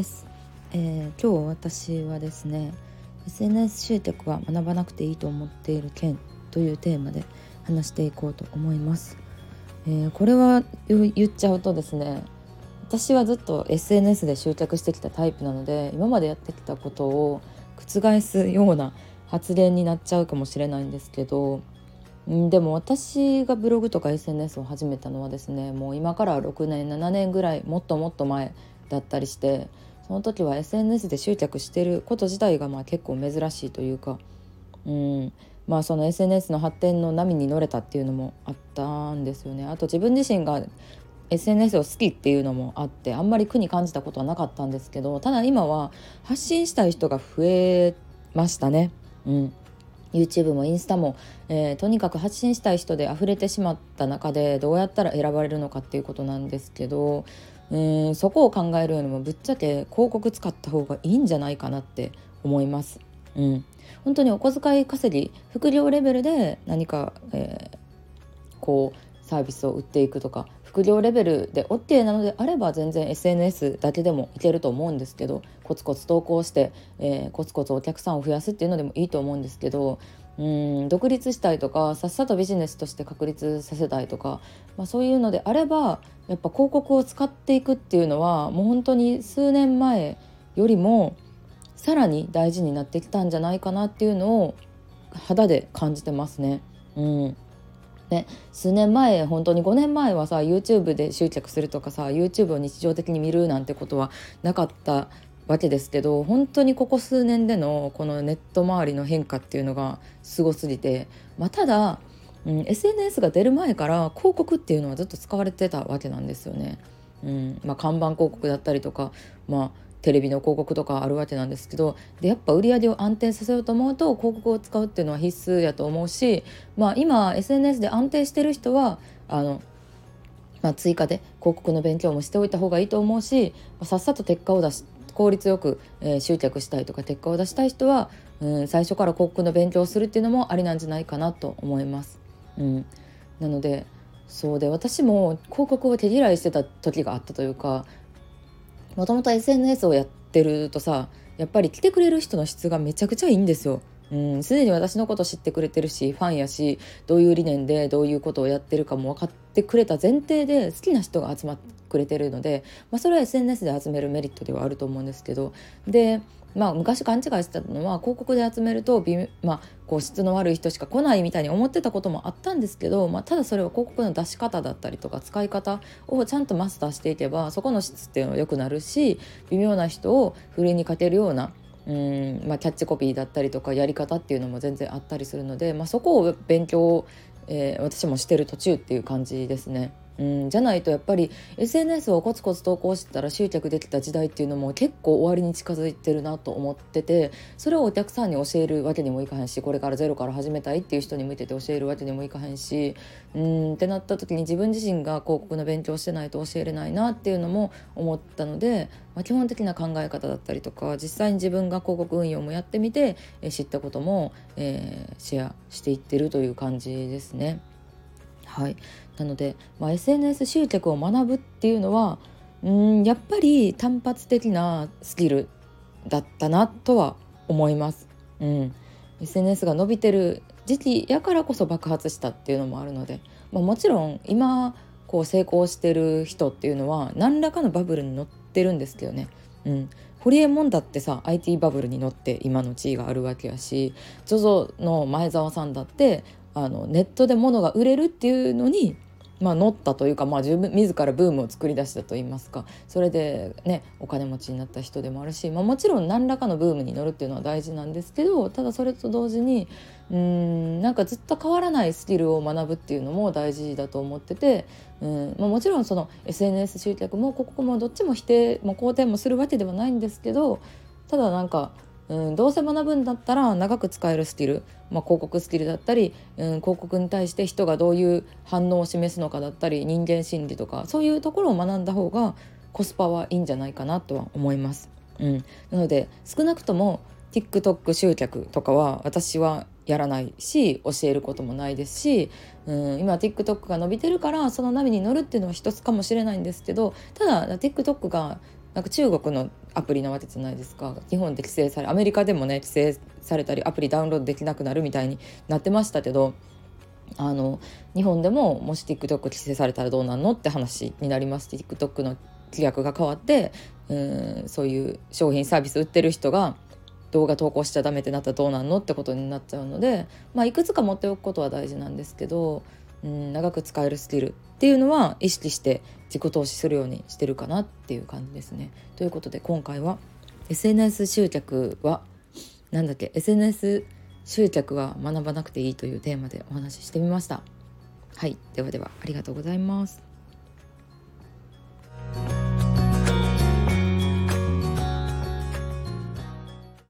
です、えー、今日私はですね SNS 集客は学ばなくていいと思っている件というテーマで話していこうと思います、えー、これは言っちゃうとですね私はずっと SNS で執着してきたタイプなので今までやってきたことを覆すような発言になっちゃうかもしれないんですけどでも私がブログとか SNS を始めたのはですねもう今から6年7年ぐらいもっともっと前だったりしてその時は SNS で執着してること自体がまあ結構珍しいというか、うんまあ、その SNS の発展の波に乗れたっていうのもあったんですよね。あと自分自身が SNS を好きっていうのもあってあんまり苦に感じたことはなかったんですけどただ今は発信したい人が増えましたね。うん YouTube もインスタも、えー、とにかく発信したい人で溢れてしまった中でどうやったら選ばれるのかっていうことなんですけどうんそこを考えるよりもぶっちゃけ広告使った方がいいんじゃないかなって思います。うん、本当にお小遣い稼ぎ副業レベルで何か、えー、こうサービスを売っていくとか副業レベルで OK なのであれば全然 SNS だけでもいけると思うんですけどコツコツ投稿して、えー、コツコツお客さんを増やすっていうのでもいいと思うんですけどうん独立したいとかさっさとビジネスとして確立させたいとか、まあ、そういうのであればやっぱ広告を使っていくっていうのはもう本当に数年前よりもさらに大事になってきたんじゃないかなっていうのを肌で感じてますね。うんね、数年前本当に5年前はさ YouTube で執着するとかさ YouTube を日常的に見るなんてことはなかったわけですけど本当にここ数年でのこのネット周りの変化っていうのがすごすぎて、まあ、ただ、うん、SNS が出る前から広告っていうのはずっと使われてたわけなんですよね。うんまあ、看板広告だったりとか、まあ、テレビの広告とかあるわけなんですけどでやっぱ売り上げを安定させようと思うと広告を使うっていうのは必須やと思うし、まあ、今 SNS で安定してる人はあの、まあ、追加で広告の勉強もしておいた方がいいと思うし、まあ、さっさと結果を出し効率よく、えー、集客したいとか結果を出したい人は、うん、最初から広告の勉強をするっていうのもありなんじゃないかなと思います。うん、なのでそうで私も広告を手嫌いしてた時があったというかもともと SNS をやってるとさやっぱり来てくれる人の質がめちゃくちゃいいんですよ。うんすでに私のこと知ってくれてるしファンやしどういう理念でどういうことをやってるかも分かってくれた前提で好きな人が集まってくれてるので、まあ、それは SNS で集めるメリットではあると思うんですけどでまあ、昔勘違いしてたのは広告で集めるとまあ、こう質の悪い人しか来ないみたいに思ってたこともあったんですけど、まあ、ただそれは広告の出し方だったりとか使い方をちゃんとマスターしていけばそこの質っていうのは良くなるし微妙な人をふるいにかけるようなうんまあ、キャッチコピーだったりとかやり方っていうのも全然あったりするので、まあ、そこを勉強、えー、私もしてる途中っていう感じですね。うん、じゃないとやっぱり SNS をコツコツ投稿してたら集客できた時代っていうのも結構終わりに近づいてるなと思っててそれをお客さんに教えるわけにもいかへんしこれからゼロから始めたいっていう人に向けて教えるわけにもいかへんしうんってなった時に自分自身が広告の勉強してないと教えれないなっていうのも思ったので、まあ、基本的な考え方だったりとか実際に自分が広告運用もやってみて、え知ったことも、えー、シェアしていってるという感じですね。はい、なので、まあ、SNS 集客を学ぶっていうのはうんやっぱり単発的なスキルだったなとは思います。うん、SNS が伸びてる時期やからこそ爆発したっていうのもあるので、まあ、もちろん今こう成功してる人っていうのは何らかのバブルに乗ってるんですけどね。うん、ホリエモンだってさ IT バブルに乗って今の地位があるわけやし ZOZO の前澤さんだってあのネットで物が売れるっていうのにまあ、乗ったというか、まあ、自分自らブームを作り出したといいますか。それでねお金持ちになった人でもあるし、まあ、もちろん何らかのブームに乗るっていうのは大事なんですけどただそれと同時にうんなんかずっと変わらないスキルを学ぶっていうのも大事だと思っててうん、まあ、もちろんその SNS 集客もここもどっちも否定も肯定もするわけではないんですけどただなんかうん、どうせ学ぶんだったら長く使えるスキル、まあ、広告スキルだったり、うん、広告に対して人がどういう反応を示すのかだったり人間心理とかそういうところを学んだ方がコスパはいいんじゃないかなとは思います。うん、なので少なくとも TikTok 集客とかは私はやらないし教えることもないですし、うん、今 TikTok が伸びてるからその波に乗るっていうのは一つかもしれないんですけどただ TikTok がなんか中国のアプリなわけじゃないですか。日本で規制されアメリカでもね規制されたりアプリダウンロードできなくなるみたいになってましたけどあの日本でももし TikTok 規制されたらどうなんのって話になります。TikTok の規約が変わってうんそういう商品サービス売ってる人が動画投稿しちゃダメってなったらどうなんのってことになっちゃうので、まあ、いくつか持っておくことは大事なんですけどうん長く使えるスキルっていうのは意識して自己投資するようにしてるかなっていう感じですね。ということで今回は SNS 集客は何だっけ？SNS 集客は学ばなくていいというテーマでお話ししてみました。はい、ではではありがとうございます。